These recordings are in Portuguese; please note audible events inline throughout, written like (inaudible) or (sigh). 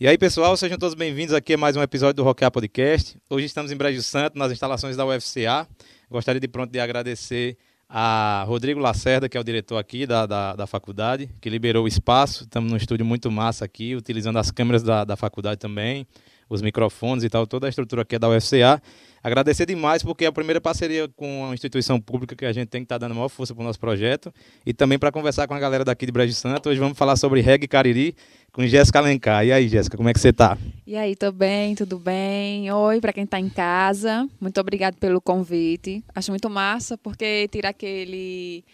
E aí, pessoal, sejam todos bem-vindos aqui a mais um episódio do Rockear Podcast. Hoje estamos em Brejo Santo, nas instalações da UFCA. Gostaria de pronto de agradecer a Rodrigo Lacerda, que é o diretor aqui da, da, da faculdade, que liberou o espaço. Estamos num estúdio muito massa aqui, utilizando as câmeras da, da faculdade também, os microfones e tal, toda a estrutura aqui é da UFCA. Agradecer demais, porque é a primeira parceria com uma instituição pública que a gente tem que estar tá dando maior força para o nosso projeto. E também para conversar com a galera daqui de Brejo Santo. Hoje vamos falar sobre reggae cariri com Jéssica Alencar. E aí, Jéssica, como é que você está? E aí, tô bem, tudo bem? Oi, para quem está em casa. Muito obrigado pelo convite. Acho muito massa, porque tira aquele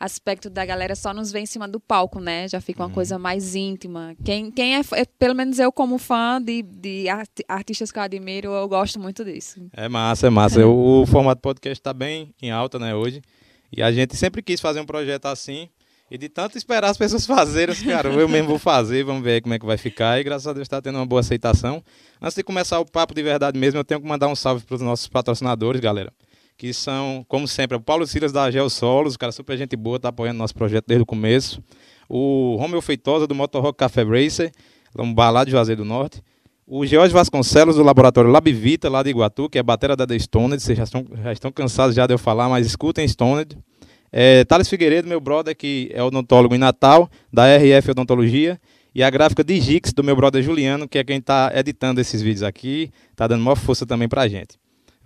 aspecto da galera só nos vê em cima do palco, né? Já fica uma uhum. coisa mais íntima. Quem, quem é, é, pelo menos eu como fã de, de artistas que eu admiro, eu gosto muito disso. É massa, é massa. o, o formato podcast está bem em alta, né, hoje. E a gente sempre quis fazer um projeto assim. E de tanto esperar as pessoas (laughs) fazerem, cara, eu mesmo vou fazer, vamos ver como é que vai ficar. E graças a Deus está tendo uma boa aceitação. Antes de começar o papo de verdade mesmo, eu tenho que mandar um salve para os nossos patrocinadores, galera que são, como sempre, o Paulo Silas da Geosolos, o cara super gente boa, tá apoiando nosso projeto desde o começo. O Romeu Feitosa do Motorrock Café Racer, um lá de Juazeiro do Norte. O George Vasconcelos do Laboratório Labivita, lá de Iguatu, que é a batera da The Stoned. Vocês já estão, já estão cansados já de eu falar, mas escutem Stoned. É, Thales Figueiredo, meu brother, que é odontólogo em Natal, da RF Odontologia. E a gráfica Digix, do meu brother Juliano, que é quem está editando esses vídeos aqui. Tá dando maior força também pra gente.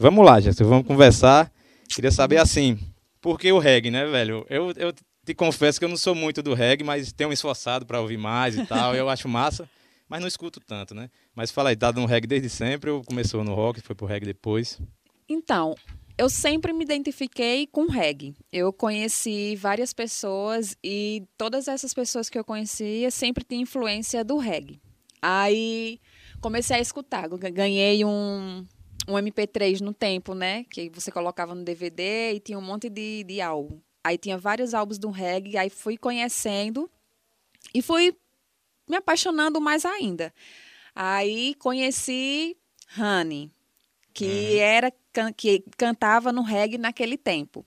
Vamos lá, Jéssica, vamos conversar. Queria saber assim, por que o reggae, né, velho? Eu, eu te confesso que eu não sou muito do reggae, mas tenho me esforçado para ouvir mais e tal. Eu acho massa, mas não escuto tanto, né? Mas fala aí, tá no reggae desde sempre ou começou no rock, foi pro reggae depois? Então, eu sempre me identifiquei com reggae. Eu conheci várias pessoas e todas essas pessoas que eu conhecia sempre tinham influência do reggae. Aí comecei a escutar, ganhei um, um MP3 no tempo, né? Que você colocava no DVD e tinha um monte de, de álbum. Aí tinha vários álbuns do reggae, aí fui conhecendo e fui me apaixonando mais ainda. Aí conheci Honey, que uhum. era que cantava no reggae naquele tempo.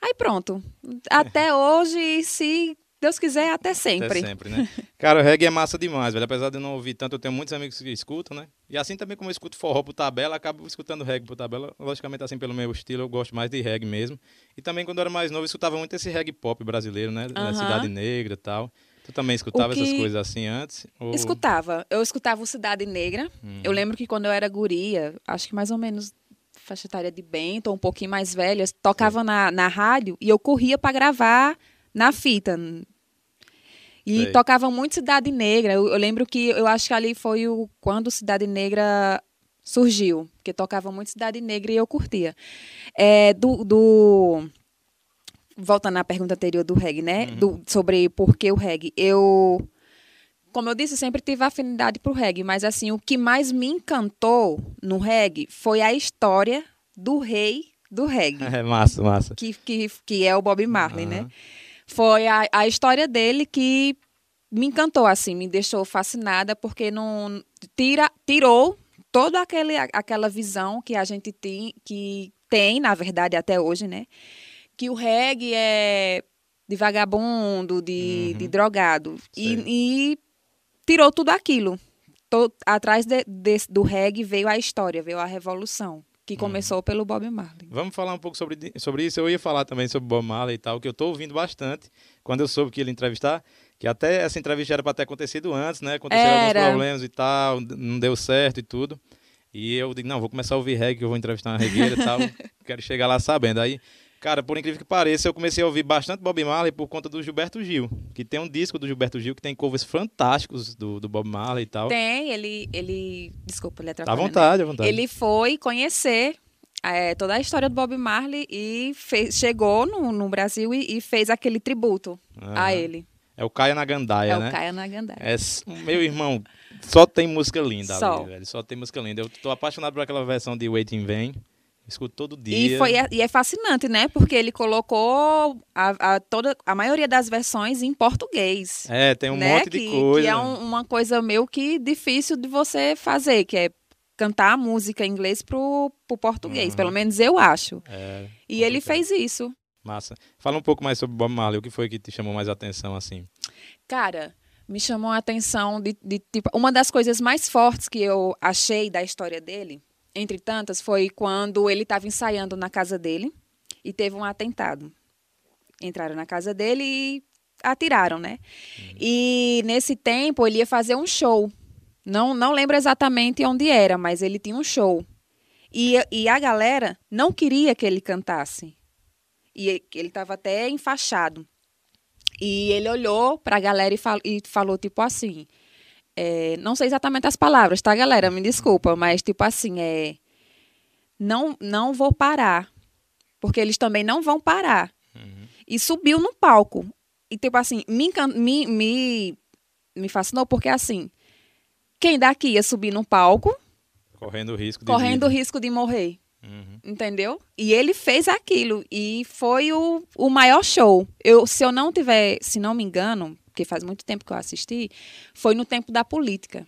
Aí pronto. (laughs) Até hoje, se Deus quiser, até sempre. Até sempre, né? (laughs) Cara, o reggae é massa demais, velho. Apesar de eu não ouvir tanto, eu tenho muitos amigos que escutam, né? E assim também como eu escuto forró por tabela, acabo escutando reggae por tabela. Logicamente, assim, pelo meu estilo, eu gosto mais de reggae mesmo. E também, quando eu era mais novo, eu escutava muito esse reggae pop brasileiro, né? Da Cidade Negra e tal. Tu também escutava que... essas coisas assim antes? Ou... Escutava. Eu escutava o Cidade Negra. Hum. Eu lembro que quando eu era guria, acho que mais ou menos faixa etária de Bento, ou um pouquinho mais velha, tocava na, na rádio e eu corria para gravar na fita e Sei. tocavam muito Cidade Negra. Eu, eu, lembro que eu acho que ali foi o quando Cidade Negra surgiu, porque tocavam muito Cidade Negra e eu curtia. É, do, do voltando à pergunta anterior do reggae, né? Uhum. Do, sobre por que o reggae. Eu, como eu disse, sempre tive afinidade pro reggae, mas assim, o que mais me encantou no reggae foi a história do rei do reggae. (laughs) É massa, massa. Que, que, que é o Bob Marley, uhum. né? Foi a, a história dele que me encantou, assim, me deixou fascinada, porque não tira, tirou toda aquele, aquela visão que a gente tem, que tem, na verdade, até hoje, né? Que o reggae é de vagabundo, de, uhum. de drogado. E, e, tirou tudo aquilo. Tô, atrás de, de, do reggae veio a história, veio a revolução que uhum. começou pelo Bob Marley. Vamos falar um pouco sobre, sobre isso. Eu ia falar também sobre Bob Marley e tal, que eu estou ouvindo bastante quando eu soube que ele entrevistar, que até essa entrevista era para ter acontecido antes, né? Aconteceram era. alguns problemas e tal, não deu certo e tudo. E eu digo, não, vou começar a ouvir reggae, que eu vou entrevistar uma regueira e tal. (laughs) Quero chegar lá sabendo. Aí Cara, por incrível que pareça, eu comecei a ouvir bastante Bob Marley por conta do Gilberto Gil. Que tem um disco do Gilberto Gil que tem covers fantásticos do, do Bob Marley e tal. Tem, ele. ele desculpa, ele atrapalha. À vontade, né? à vontade. Ele foi conhecer é, toda a história do Bob Marley e fez, chegou no, no Brasil e, e, fez aquele tributo a ele. É o Caia na Gandaia, é né? É o Caia na Gandaia. É, meu irmão, só tem música linda só. ali, velho. Só tem música linda. Eu tô apaixonado por aquela versão de Waiting Vain. Escuto todo dia. E, foi, e é fascinante, né? Porque ele colocou a, a, toda, a maioria das versões em português. É, tem um né? monte de coisa. Que é um, uma coisa meio que difícil de você fazer, que é cantar a música em inglês pro, pro português. Uhum. Pelo menos eu acho. É, e ele fez isso. Massa. Fala um pouco mais sobre Bob Marley. O que foi que te chamou mais atenção, assim? Cara, me chamou a atenção de, de, tipo, uma das coisas mais fortes que eu achei da história dele, entre tantas, foi quando ele estava ensaiando na casa dele e teve um atentado. Entraram na casa dele e atiraram, né? Uhum. E nesse tempo ele ia fazer um show. Não, não lembro exatamente onde era, mas ele tinha um show. E, e a galera não queria que ele cantasse. E ele estava até enfaixado. E ele olhou para a galera e, fal e, falou, tipo assim. É, não sei exatamente as palavras, tá, galera? Me desculpa, mas tipo assim, é. Não, não vou parar. Porque eles também não vão parar. Uhum. E subiu no palco. E tipo assim, me, me, me, me fascinou, porque assim, quem daqui ia subir no palco. Correndo o risco de Correndo o risco de morrer. Uhum. Entendeu? E ele fez aquilo e foi o, o maior show. Eu, se eu não tiver, se não me engano, porque faz muito tempo que eu assisti, foi no tempo da política.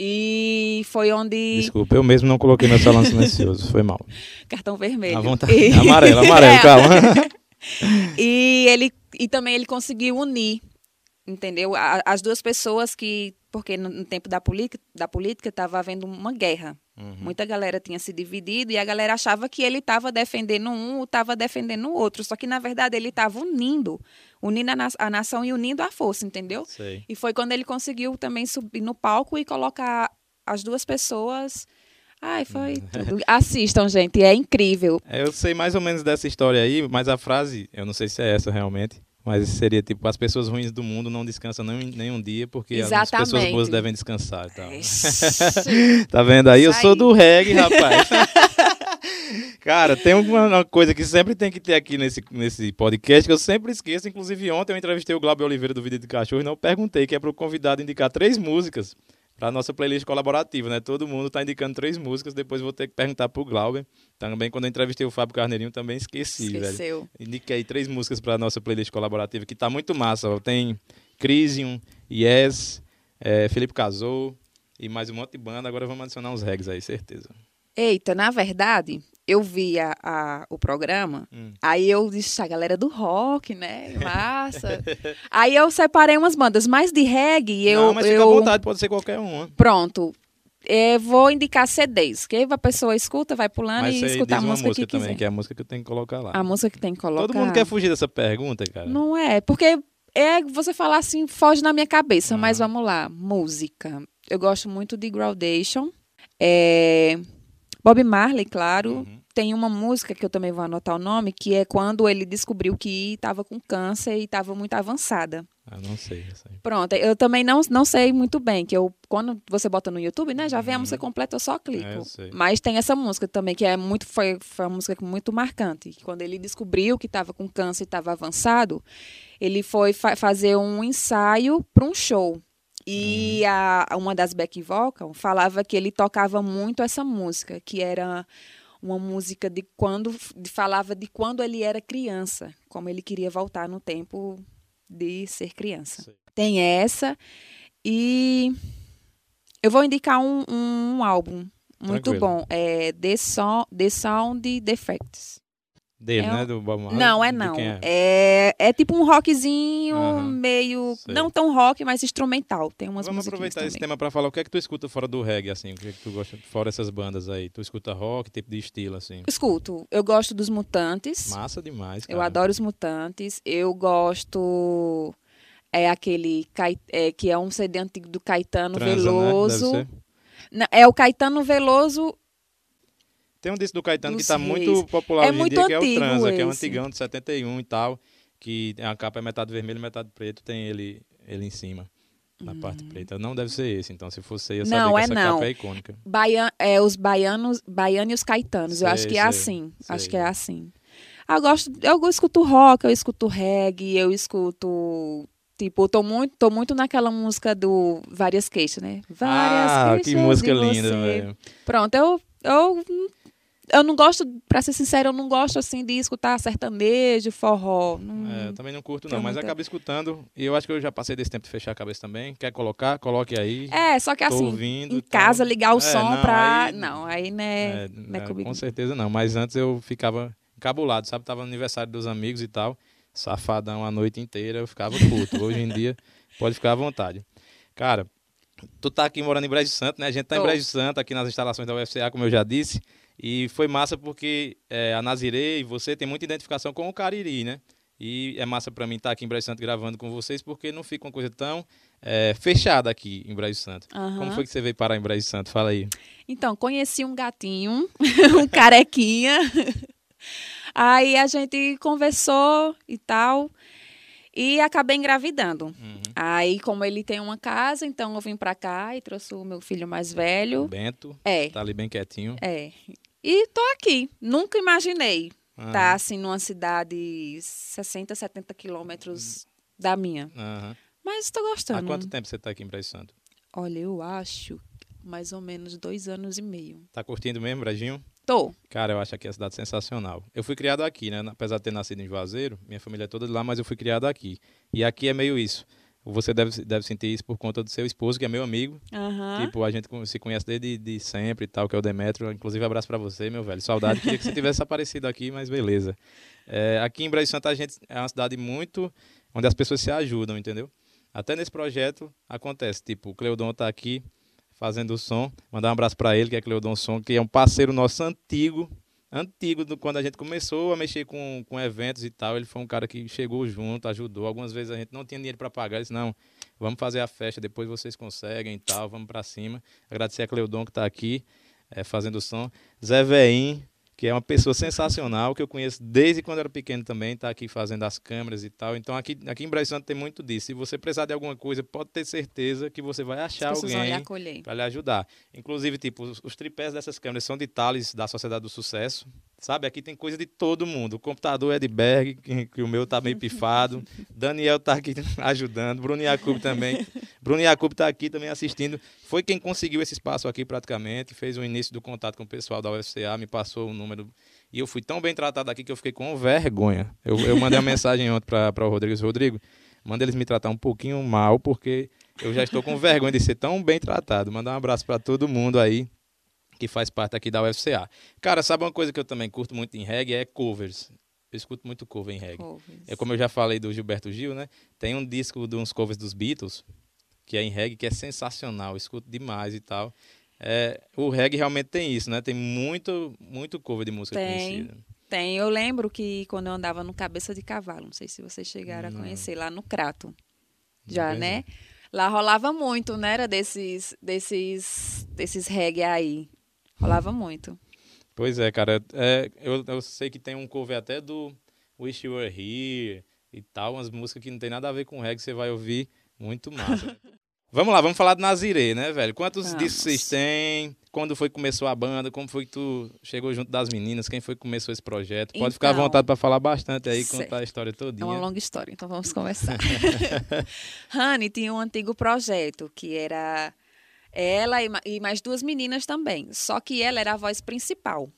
E foi onde. Desculpa, eu mesmo não coloquei meu salão (laughs) silencioso, foi mal. Cartão vermelho. À vontade. E... (laughs) Amarelo, amarelo, (laughs) é. calma. e ele e também ele conseguiu unir, entendeu? As duas pessoas que porque no tempo da, da política estava havendo uma guerra. Uhum. Muita galera tinha se dividido e a galera achava que ele estava defendendo um ou estava defendendo o outro. Só que, na verdade, ele estava unindo, unindo a, na a, nação e unindo a força, entendeu? Sei. E foi quando ele conseguiu também subir no palco e colocar as duas pessoas. Ai, foi tudo. (laughs) Assistam, gente, é incrível. É, eu sei mais ou menos dessa história aí, mas a frase, eu não sei se é essa realmente. Mas seria tipo, as pessoas ruins do mundo não descansam nem, nem um dia, porque Exatamente. as pessoas boas devem descansar e tal. (laughs) tá vendo aí? Eu sou do reggae, rapaz. (laughs) Cara, tem uma coisa que sempre tem que ter aqui nesse, nesse podcast que eu sempre esqueço. Inclusive, ontem eu entrevistei o Glauber Oliveira do Vida de Cachorro e não perguntei, que é para o convidado indicar três músicas para nossa playlist colaborativa, né? Todo mundo está indicando três músicas, depois vou ter que perguntar para o Glauber. Também, quando eu entrevistei o Fábio Carneirinho, também esqueci, Esqueceu. velho. Indiquei três músicas para nossa playlist colaborativa, que está muito massa. Ó. Tem Crisium, Yes, é, Felipe Casou e mais um monte de banda. Agora vamos adicionar uns regs aí, certeza. Eita, na verdade, eu vi a, o programa, hum. aí eu disse, a galera do rock, né? (laughs) Massa. aí eu separei umas bandas, mais de reggae, eu. Não, mas eu... fica à vontade, pode ser qualquer uma. Pronto. É, vou indicar CDs, que a pessoa escuta, vai pulando mas e escuta a música, música que também, quiser. que é a música que eu tenho que colocar lá. A música que tem que colocar. Todo mundo quer fugir dessa pergunta, cara. Não é, porque é você falar assim, foge na minha cabeça, mas vamos lá. Música. Eu gosto muito de Graudation. É Bob Marley, claro. Uhum. Tem uma música que eu também vou anotar o nome, que é quando ele descobriu que estava com câncer e estava muito avançada. Ah, não sei, sei. Pronto, eu também não, não sei muito bem, que eu quando você bota no YouTube, né, já vem a música uhum. completa, eu só clico. É, eu Mas tem essa música também que é muito foi, foi uma música muito marcante. Quando ele descobriu que estava com câncer e estava avançado, ele foi fa fazer um ensaio para um show. E a, uma das back vocal falava que ele tocava muito essa música, que era uma música de quando falava de quando ele era criança, como ele queria voltar no tempo de ser criança. Sim. Tem essa e eu vou indicar um, um, um álbum muito Tranquilo. bom, é The, Sound, The Sound Defects. Dele, é né? Do Bob Marley? Não, é não. É? é? É, tipo um rockzinho uhum, meio. Sei. Não tão rock, mas instrumental. Tem umas Vamos aproveitar também. esse tema para falar o que é que tu escuta fora do reggae, assim? O que é que tu gosta fora essas bandas aí? Tu escuta rock, tipo de estilo, assim? Escuto. Eu gosto dos Mutantes. Massa demais, cara. Eu adoro os Mutantes. Eu gosto. É aquele é, que é um CD antigo do Caetano Transa, né? Veloso. Né? É o Caetano Veloso tem um disco do Caetano que está muito popular é hoje em dia, que é o Transa, esse. que é um antigão de 71 e tal, que a capa é metade vermelho e metade preto, tem ele, ele em cima. Na hum. parte preta. Não deve ser esse, então. Se fosse eu sabia não, é essa não. capa é icônica. Baian, é os baianos, baianos e os caetanos. Sei, eu acho que é assim. Sei. Acho que é assim. Eu gosto, eu escuto rock, eu escuto reggae, eu escuto Tipo, tô muito, tô muito naquela música do Várias Queixas, né? Várias ah, queixas. que música linda, velho. Pronto, eu, eu eu não gosto, pra ser sincero, eu não gosto assim de escutar sertanejo, forró. Não, é, eu também não curto, não, mas acabo escutando. E eu acho que eu já passei desse tempo de fechar a cabeça também. Quer colocar? Coloque aí. É, só que assim, ouvindo, em então... casa, ligar o é, som não, pra. Aí, não, aí né, é, não é, comigo. Com certeza não, mas antes eu ficava encabulado, sabe? Tava no aniversário dos amigos e tal. Safadão a noite inteira, eu ficava puto. Hoje em dia (laughs) Pode ficar à vontade. Cara, tu tá aqui morando em Brejo Santo, né? A gente tá Tô. em Brejo Santo, aqui nas instalações da UFCA, como eu já disse. E foi massa porque é, a Nazirê e você tem muita identificação com o Cariri, né? E é massa pra mim estar aqui em Brejo Santo gravando com vocês, porque não fica uma coisa tão é, fechada aqui em Brejo Santo. Aham. Como foi que você veio parar em Brejo Santo? Fala aí. Então, conheci um gatinho, (laughs) um carequinha. (laughs) Aí a gente conversou e tal. E acabei engravidando. Uhum. Aí, como ele tem uma casa, então eu vim pra cá e trouxe o meu filho mais velho. Bento, É, tá ali bem quietinho. é. E tô aqui. Nunca imaginei estar assim numa cidade 60, 70 quilômetros da minha. Mas tô Há gostando. quanto tempo você tá aqui em Brejo Santo? Olha, eu acho mais ou menos dois anos e meio. Tá curtindo mesmo, Brejinho? Tô. Cara, eu acho aqui a cidade sensacional. Eu fui criado aqui, né? Apesar de ter nascido em Juazeiro, minha família é toda de lá, mas eu fui criado aqui. E aqui é meio isso. Você deve, deve sentir isso por conta do seu esposo, que é meu amigo. Aham. Tipo, a gente se conhece desde de sempre e tal, que é o Demetrio. Inclusive, abraço pra você, meu velho. Saudade. Queria que você tivesse (laughs) aparecido aqui, mas beleza. É, aqui em Brejo Santo, a gente é uma cidade muito... Onde as pessoas se ajudam, entendeu? Até nesse projeto acontece. Tipo, o Cleudon tá aqui fazendo o som. Mandar um abraço pra ele, que é Cleudon Som, que é um parceiro nosso antigo. Antigo, do, quando a gente começou a mexer com, com eventos e tal. Ele foi um cara que chegou junto, ajudou. Algumas vezes a gente não tinha dinheiro pra pagar. Ele disse, não, vamos fazer a festa, depois vocês conseguem e tal, vamos pra cima. Agradecer a Cleudon que tá aqui é, fazendo o som. Zé Veim, que é uma pessoa sensacional, que eu conheço desde quando era pequeno também, tá aqui fazendo as câmeras e tal. Então aqui, aqui em Brejo Santo tem muito disso. Se você precisar de alguma coisa, pode ter certeza que você vai achar alguém para lhe ajudar. Inclusive, tipo, os, os tripés dessas câmeras são de Thales, da Sociedade do Sucesso. Sabe, aqui tem coisa de todo mundo. O computador é de Berg, que, que o meu tá meio pifado. (laughs) Daniel tá aqui (laughs) ajudando. Bruno Jacob também. Bruno Jacob tá aqui também assistindo. Foi quem conseguiu esse espaço aqui praticamente. Fez o início do contato com o pessoal da UFCA, me passou o número. E eu fui tão bem tratado aqui que eu fiquei com vergonha. Eu, eu mandei uma mensagem ontem para o Rodrigo. Rodrigo, manda eles me tratar um pouquinho mal, porque eu já estou com vergonha de ser tão bem tratado. Mandar um abraço para todo mundo aí que faz parte aqui da UFCA. Cara, sabe uma coisa que eu também curto muito em reggae? É covers. Eu escuto muito cover em reggae. Covers. É como eu já falei do Gilberto Gil, né? Tem um disco de uns covers dos Beatles, que é em reggae, que é sensacional. Eu escuto demais e tal. É, o reggae realmente tem isso, né? Tem muito, muito cover de música Tem. conhecida. Tem, eu lembro que quando eu andava no Cabeça de Cavalo, não sei se vocês chegaram Não. a conhecer, lá no Crato. Já, né? Lá rolava muito, né? Era desses, desses, desses reggae aí. Rolava muito. Pois é, cara. É, eu, eu sei que tem um cover até do Wish You Were Here e tal, umas músicas que não tem nada a ver com reggae, você vai ouvir muito massa. né? (laughs) vamos lá, vamos falar de Nazirê, né, velho? Quantos Vamos. discos vocês têm? Quando foi que começou a banda? Como foi que tu chegou junto das meninas? Quem foi que começou esse projeto? Pode ficar à Então, vontade para falar bastante aí, certo. contar a história É todinha. uma longa história, então vamos (laughs) começar. Rani (laughs) tinha um antigo projeto que era ela e, ma- mais duas meninas também, só que ela era a voz principal.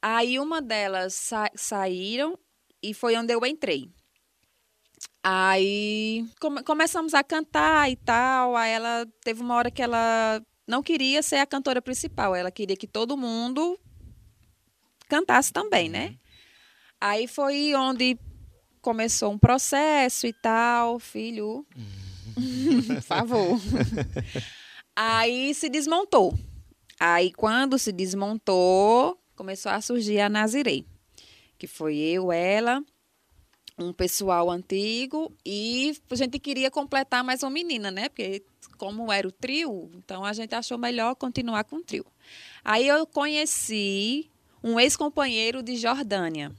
Aí uma delas sa- saíram e foi onde eu entrei. Aí come- começamos a cantar e tal. Aí ela teve uma hora que ela não queria ser a cantora principal, ela queria que todo mundo cantasse também, né? Aí foi onde começou um processo e tal, filho. (laughs) Por favor. (laughs) Aí se desmontou. Aí quando se desmontou, começou a surgir a Nazirei, que foi eu, ela, um pessoal antigo e a gente queria completar mais uma menina, né? Porque como era o trio, então a gente achou melhor continuar com o trio. Aí eu conheci um ex-companheiro de Jordânia,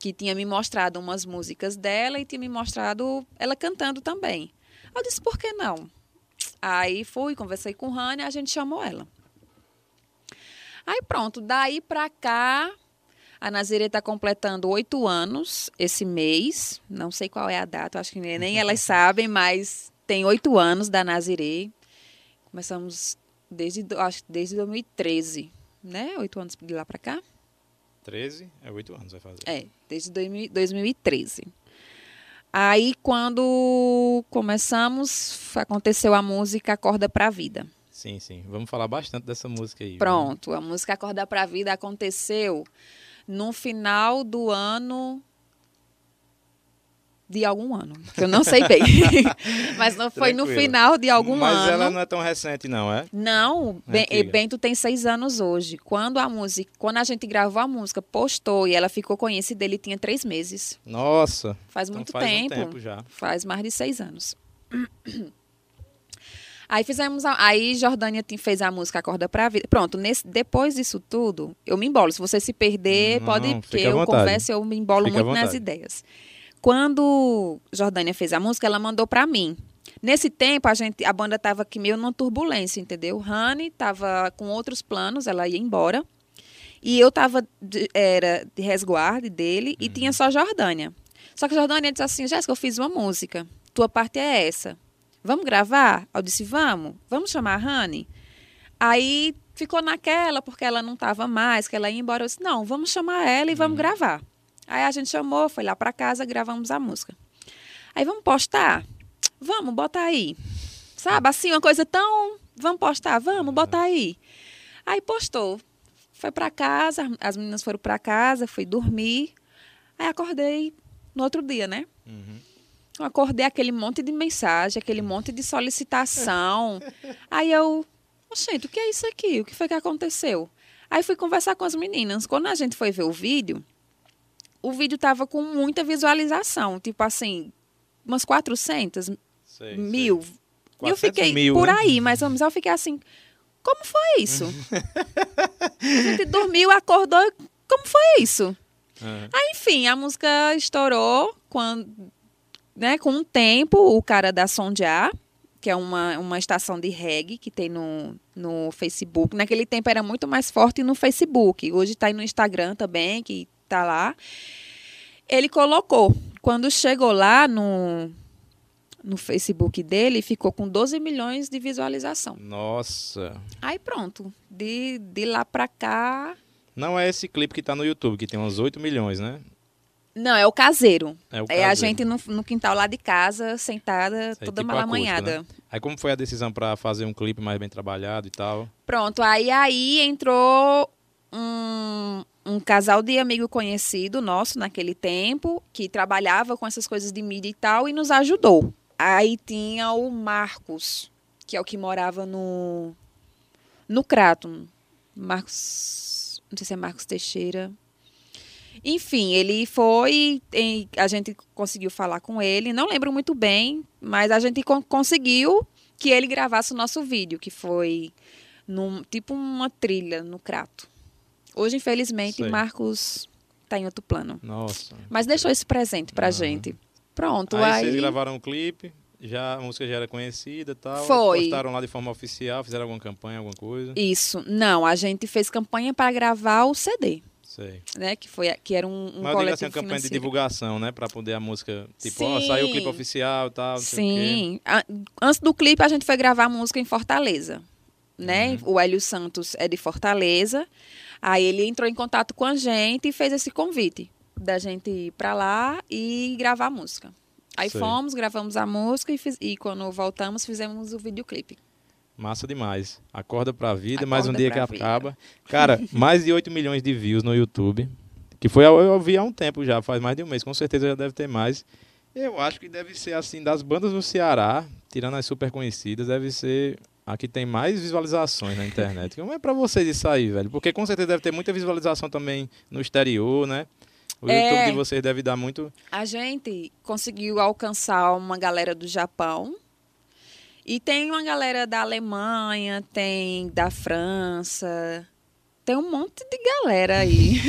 que tinha me mostrado umas músicas dela e tinha me mostrado ela cantando também. Eu disse, por que não? Aí fui, conversei com Rania, a gente chamou ela. Aí pronto, daí pra cá, a Nazirê está completando oito anos esse mês. Não sei qual é a data, acho que nem elas (laughs) sabem, mas tem oito anos da Nazirê. Começamos desde, acho desde 2013, né? Oito anos de lá pra cá. 13, é 8 anos vai fazer. É, desde 2000 2013. Aí, quando começamos, aconteceu a música Acorda pra Vida. Sim, sim. Vamos falar bastante dessa música aí. Pronto, a música Acorda pra Vida aconteceu no final do ano de algum ano, que eu não sei bem. (laughs) Mas não foi no final de algum Mas ano. ela não é tão recente, não, é? Não, Ben- Antiga. Bento tem seis anos hoje. Quando a música, quando a gente gravou a música, postou e ela ficou conhecida, ele tinha três meses. Nossa. Faz então muito faz tempo. um tempo já. Faz mais de seis anos. (clears throat) Aí fizemos, a- aí Jordânia fez a música Acorda pra Vida. Pronto, nesse, depois disso tudo, eu me embolo. Se você se perder, Não, pode, à eu converso, eu me embolo Fica muito nas ideias. Quando Jordânia fez a música, ela mandou pra mim. Nesse tempo, a gente, a banda tava aqui meio numa turbulência, entendeu? Rani tava com outros planos, ela ia embora. E eu tava de, era de resguarde dele e tinha só Jordânia. Só que Jordânia disse assim: Jéssica, eu fiz uma música. Tua parte é essa. Vamos gravar? Eu disse: Vamos. Vamos chamar a Rani? Aí ficou naquela, porque ela não estava mais, que ela ia embora. Eu disse: Não, vamos chamar ela e vamos gravar. Aí a gente chamou, foi lá para casa, gravamos a música. Aí vamos postar? Vamos, bota aí. Sabe, assim, uma coisa tão. Vamos postar? Vamos, bota aí. Aí postou. Foi para casa, as meninas foram para casa, fui dormir. Aí acordei no outro dia, né? Uhum. Eu acordei aquele monte de mensagem, aquele monte de solicitação. Aí eu, gente, o que é isso aqui? O que foi que aconteceu? Aí fui conversar com as meninas. Quando a gente foi ver o vídeo, o vídeo tava com muita visualização, tipo assim, umas 400 Sei, mil. sei. E eu 400 fiquei mil, por né? aí, mais ou menos. Eu fiquei assim, como foi isso? (laughs) a gente dormiu, acordou, como foi isso? Aham. Aí, enfim, a música estourou quando, né, com o tempo, o cara da Sondear, que é uma, uma estação de reggae que tem no, no Facebook. Naquele tempo era muito mais forte no Facebook. Hoje está aí no Instagram também, que tá lá. Ele colocou. Quando chegou lá no, no Facebook dele, ficou com 12 milhões de visualização. Nossa. Aí pronto. De, de lá pra cá. Não é esse clipe que tá no YouTube, que tem uns 8 milhões, né? Não, é o caseiro. É o É a caseiro. gente no, no quintal lá de casa, sentada, toda tipo malamanhada. acústico, Aí como foi a decisão pra fazer um clipe mais bem trabalhado e tal? Pronto, aí aí entrou um, um casal de amigo conhecido nosso naquele tempo, que trabalhava com essas coisas de mídia e tal, e nos ajudou. Aí tinha o Marcos, que é o que morava no, no Crato. Marcos, não sei se é Marcos Teixeira. Enfim, ele foi, a gente conseguiu falar com ele, não lembro muito bem, mas a gente con- conseguiu que ele gravasse o nosso vídeo, que foi num, tipo uma trilha no Crato. Hoje, infelizmente, Sei. Marcos está em outro plano. Nossa. Mas deixou esse presente pra Aham. gente. Pronto, Aí, aí. vocês gravaram um clipe, já, a música já era conhecida e tal. Foi. Postaram lá de forma oficial, fizeram alguma campanha, alguma coisa. Isso. Não, a gente fez campanha para gravar o CD, Sei. né? Que, foi, que era um, um Mas eu digo assim, uma campanha de financeiro. divulgação, né? Pra poder a música, tipo, ó, saiu o clipe oficial e tal. Sim. A- Antes do clipe, a gente foi gravar a música em Fortaleza. Né? Uhum. O Hélio Santos é de Fortaleza. Aí ele entrou em contato com a gente e fez esse convite da gente ir pra lá e gravar a música. Aí Sei. fomos, gravamos a música e, fiz- e quando voltamos fizemos o videoclipe. Massa demais. Acorda pra vida, mais um Acorda dia que vida. acaba. Cara, (laughs) mais de 8 milhões de views no YouTube. Que foi, eu eu vi há um tempo já, faz mais de um mês. Com certeza já deve ter mais. Eu acho que deve ser assim, das bandas do Ceará, tirando as super conhecidas, deve ser a que tem mais visualizações na internet. Como é pra vocês isso aí, velho? Porque com certeza deve ter muita visualização também no exterior, né? O É. YouTube de vocês deve dar muito. A gente conseguiu alcançar uma galera do Japão. E tem uma galera da Alemanha, tem da França. Tem um monte de galera aí.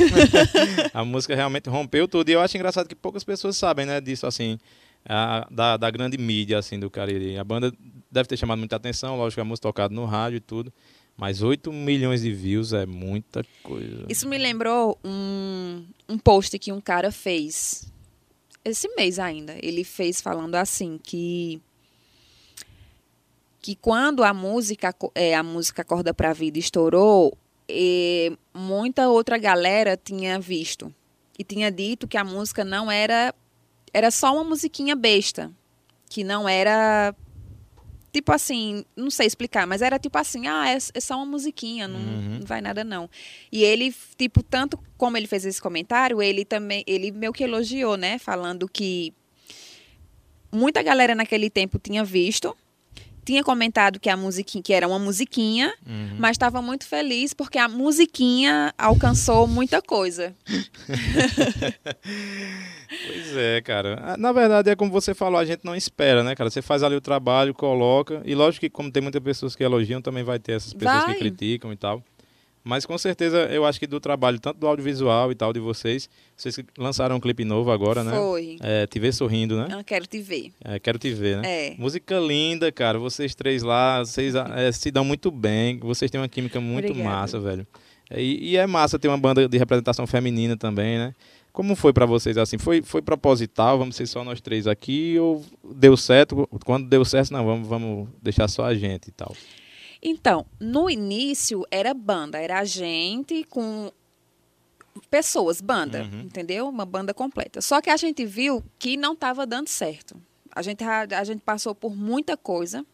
(laughs) A música realmente rompeu tudo. E eu acho engraçado que poucas pessoas sabem, né, disso, assim, a- da, da grande mídia, assim, do Cariri. A banda deve ter chamado muita atenção, lógico que a música tocada no rádio e tudo. Mas 8 milhões de views é muita coisa. Isso me lembrou um, um post que um cara fez esse mês ainda. Ele fez falando assim que que quando a música é, a música Acorda pra Vida estourou, eh, muita outra galera tinha visto e tinha dito que a música não era era só uma musiquinha besta, que não era tipo assim, não sei explicar, mas era tipo assim, ah, é, é só uma musiquinha, não, Uhum. não vai nada não. E ele, tipo, tanto como ele fez esse comentário, ele também, ele meio que elogiou, né, falando que muita galera naquele tempo tinha visto, tinha comentado que a musiquinha, que era uma musiquinha, Uhum. mas estava muito feliz porque a musiquinha alcançou muita coisa. (laughs) Pois é, cara. Ah, Na verdade, é como você falou, a gente não espera, né, cara? Você faz ali o trabalho, coloca. E lógico que, como tem muitas pessoas que elogiam, também vai ter essas pessoas Vai. que criticam e tal. Mas com certeza, eu acho que do trabalho, tanto do audiovisual e tal de vocês, vocês lançaram um clipe novo agora, né? Foi. É, te ver sorrindo, né? Eu quero te ver. É, quero te ver, né? É. Música linda, cara. Vocês três lá, vocês (laughs) é, se dão muito bem. Vocês têm uma química muito Obrigada. massa, velho. É, E, e é massa ter uma banda de representação feminina também, né? Como foi pra vocês assim? Foi, foi proposital? Vamos ser só nós três aqui? Ou deu certo? Quando deu certo, não, vamos, vamos deixar só a gente e tal. Então, no início era banda, era a gente com pessoas, banda, Uhum. entendeu? Uma banda completa. Só que a gente viu que não estava dando certo. A gente, a, a gente passou por muita coisa,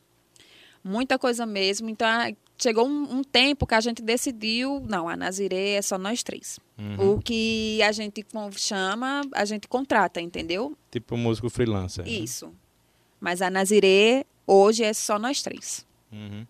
muita coisa mesmo. Então, a- chegou um, um tempo que a gente decidiu, não, a Nazirê é só nós três. Uhum. O que a gente chama, a gente contrata, entendeu? Tipo músico freelancer. né? Isso. Mas a Nazirê hoje é só nós três. Uhum.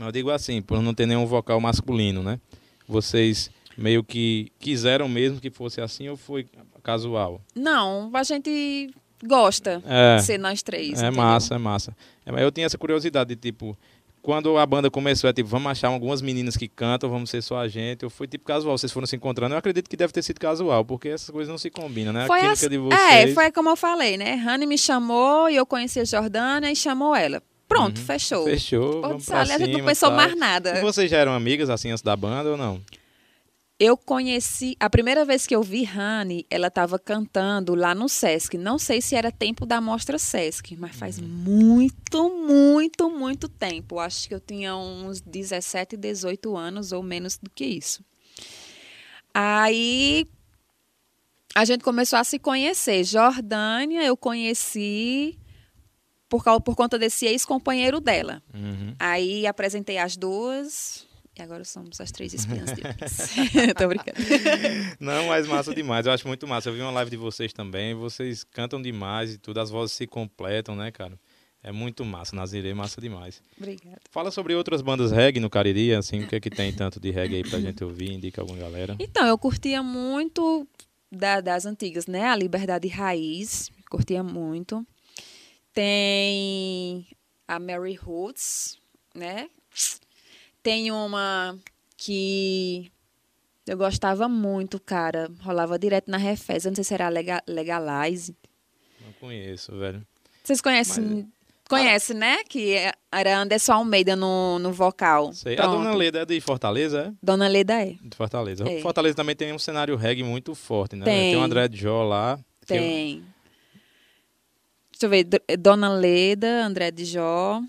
Mas eu digo assim, por não ter nenhum vocal masculino, né? Vocês meio que quiseram mesmo que fosse assim ou foi casual? Não, a gente gosta É. de ser nós três. É entendeu? massa, é massa. É, mas eu tinha essa curiosidade de tipo, quando a banda começou, é tipo, vamos achar algumas meninas que cantam, vamos ser só a gente. Ou foi tipo casual, vocês foram se encontrando. Eu acredito que deve ter sido casual, porque essas coisas não se combinam, né? Foi a química assim- de vocês. É, foi como eu falei, né? Rani me chamou e eu conheci a Jordana e chamou ela. Pronto, Uhum. fechou. Fechou, Pô, vamos pra a gente cima não pensou tal. mais nada. E vocês já eram amigas assim antes da banda ou não? Eu conheci. A primeira vez que eu vi Rani, ela estava cantando lá no Sesc. Não sei se era tempo da mostra Sesc, mas faz Uhum. muito, muito, muito tempo. Acho que eu tinha uns 17, 18 anos ou menos do que isso. Aí a gente começou a se conhecer. Jordânia eu conheci por, causa, por conta desse ex-companheiro dela. Uhum. Aí apresentei as duas. E agora somos as três espiãs (laughs) de Pix. (laughs) Tô brincando. Não, mas massa demais. Eu acho muito massa. Eu vi uma live de vocês também. Vocês cantam demais e tudo. As vozes se completam, né, cara? É muito massa. Nazirê, massa demais. Obrigada. Fala sobre outras bandas reggae no Cariri, assim, o que é que tem tanto de reggae aí pra gente ouvir, indica alguma galera. Então, eu curtia muito da- das antigas, né? A Liberdade Raiz, curtia muito. Tem a Mary Roots, né? Tem uma que eu gostava muito, cara. Rolava direto na Refez. Eu não sei se era Lega- Legalize. Não conheço, velho. Vocês conhecem, conhecem, né? Que é- era Anderson Almeida no, no vocal. Sei. A. Dona Leda é de Fortaleza, Dona Leda é. é? De Fortaleza. É. Fortaleza também tem um cenário reggae muito forte, né? Tem. o André Jó lá. que eu- Tem. Deixa eu ver. D- Dona Leda, André de Jó.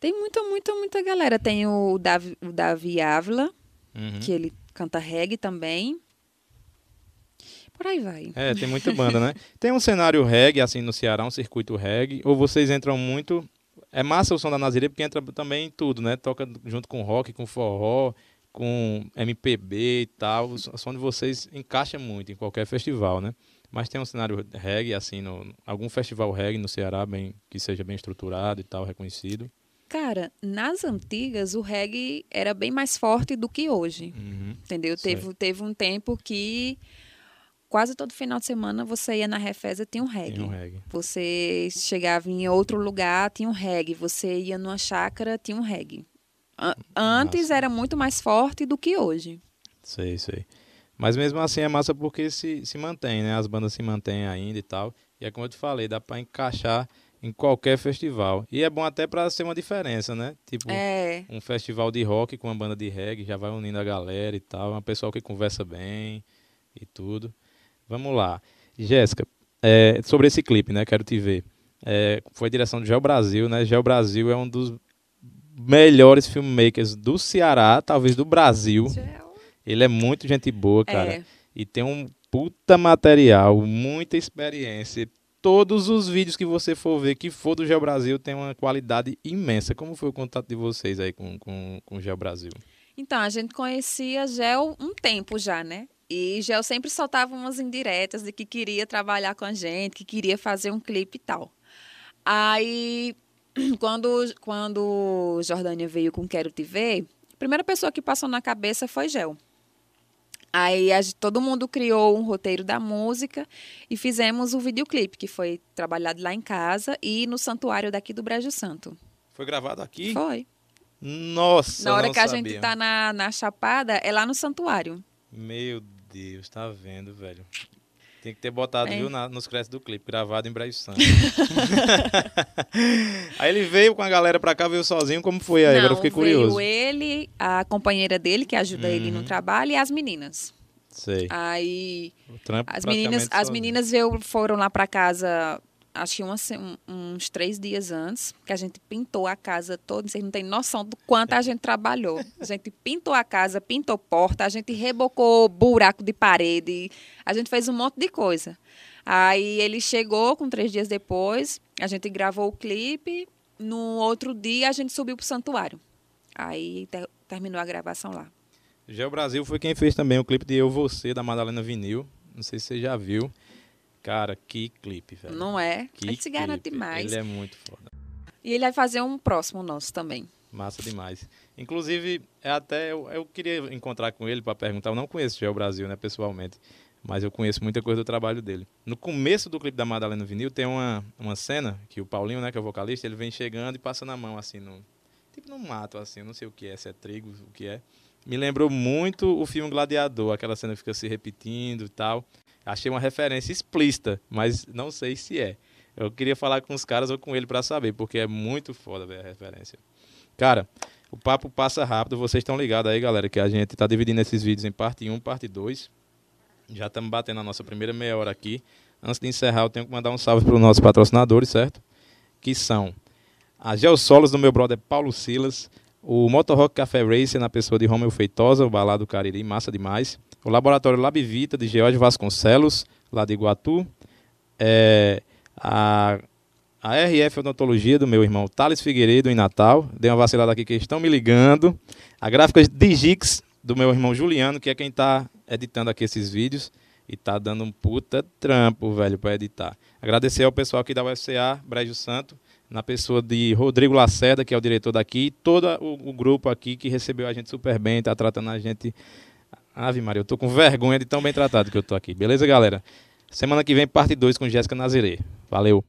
Tem muita, muita, muita galera. Tem o Davi, o Davi Ávila, Uhum. que ele canta reggae também. Por aí vai. É, tem muita banda, né? (laughs) Tem um cenário reggae, assim, no Ceará, um circuito reggae, ou vocês entram muito... É massa o som da Nazirê, porque entra também em tudo, né? Toca junto com rock, com forró, com MPB e tal. O som de vocês encaixa muito em qualquer festival, né? Mas tem um cenário reggae, assim, no, algum festival reggae no Ceará bem, que seja bem estruturado e tal, reconhecido. Cara, nas antigas o reggae era bem mais forte do que hoje. Uhum. Entendeu? Teve, teve um tempo que quase todo final de semana você ia na Refesa tinha um reggae. Tem um reggae. Você chegava em outro lugar, tinha um reggae. Você ia numa chácara, tinha um reggae. An- Antes Massa. era muito mais forte do que hoje. Sei, sei. Mas mesmo assim é massa porque se, se mantém, né? As bandas se mantêm ainda e tal. E é como eu te falei, dá pra encaixar em qualquer festival. E é bom até pra ser uma diferença, né? Tipo, É. um festival de rock com uma banda de reggae, já vai unindo a galera e tal. É um pessoal que conversa bem e tudo. Vamos lá. Jéssica, é, sobre esse clipe, né? Quero te ver. É, foi direção do Geo Brasil, né? Geo Brasil é um dos melhores filmmakers do Ceará, talvez do Brasil. Ele é muito gente boa, cara. É. E tem um puta material, muita experiência. Todos os vídeos que você for ver, que for do Geo Brasil, tem uma qualidade imensa. Como foi o contato de vocês aí com, com, com o Geo Brasil? Então, a gente conhecia Gel um tempo já, né? E Gel sempre soltava umas indiretas de que queria trabalhar com a gente, que queria fazer um clipe e tal. Aí, (clears throat) quando, quando Jordânia veio com Quero Te Ver, a primeira pessoa que passou na cabeça foi Gel. Aí a, todo mundo criou um roteiro da música e fizemos o videoclipe, que foi trabalhado lá em casa e no santuário daqui do Brejo Santo. Foi gravado aqui? Foi. Nossa, Na hora que a sabia. gente tá na, na Chapada, é lá no santuário. Meu Deus, tá vendo, velho? Tem que ter botado, É. viu, na- nos créditos do clipe, gravado em Brejo Santo. (laughs) aí ele veio com a galera pra cá, veio sozinho, como foi aí? Agora eu fiquei curioso. veio ele, a companheira dele, que ajuda ele Uhum. no trabalho, e as meninas. Sei. Aí O trampo as meninas, as meninas veio, foram lá para casa, acho que uns três dias antes, que a gente pintou a casa toda. Vocês não têm noção do quanto a gente trabalhou. A gente pintou a casa, pintou porta, a gente rebocou buraco de parede, a gente fez um monte de coisa. Aí ele chegou com três dias depois, a gente gravou o clipe. No outro dia a gente subiu pro santuário. Aí ter- terminou a gravação lá. Geo Brasil foi quem fez também o clipe de Eu Você, da Madalena Vinil. Não sei se você já viu. Cara, que clipe, velho. Não é? Que Ele se garante demais. Ele é muito foda. E ele vai fazer um próximo nosso também. Massa demais. Inclusive, é até eu, eu queria encontrar com ele para perguntar. Eu não conheço o Geo Brasil, né, pessoalmente. Mas eu conheço muita coisa do trabalho dele. No começo do clipe da Madalena Vinil tem uma, uma cena que o Paulinho, né, que é o vocalista, ele vem chegando e passando a mão assim no tipo no mato assim, eu não sei o que é, se é trigo, o que é. Me lembrou muito o filme Gladiador, aquela cena que fica se repetindo e tal. Achei uma referência explícita, mas não sei se é. Eu queria falar com os caras ou com ele para saber, porque é muito foda ver a referência. Cara, o papo passa rápido, vocês estão ligados aí, galera, que a gente tá dividindo esses vídeos em parte 1, parte 2. Já estamos batendo a nossa primeira meia hora aqui. Antes de encerrar, eu tenho que mandar um salve para os nossos patrocinadores, certo? Que são a Geossolos do meu brother Paulo Silas, o Motorrock Café Racer na pessoa de Romeu Feitosa, o Balado Cariri, massa demais. O Laboratório Labivita de George Vasconcelos, lá de Iguatu. É, a, a RF Odontologia do meu irmão Thales Figueiredo em Natal. Dei uma vacilada aqui que estão me ligando. A Gráficas Digix do meu irmão Juliano, que é quem está editando aqui esses vídeos. E tá dando um puta trampo, velho, para editar. Agradecer ao pessoal aqui da UFCA, Brejo Santo, na pessoa de Rodrigo Lacerda, que é o diretor daqui, e todo o, o grupo aqui que recebeu a gente super bem, tá tratando a gente. Ave Maria, eu tô com vergonha de tão bem tratado que eu tô aqui. Beleza, galera? Semana que vem, parte 2 com Jéssica Nazirê. Valeu!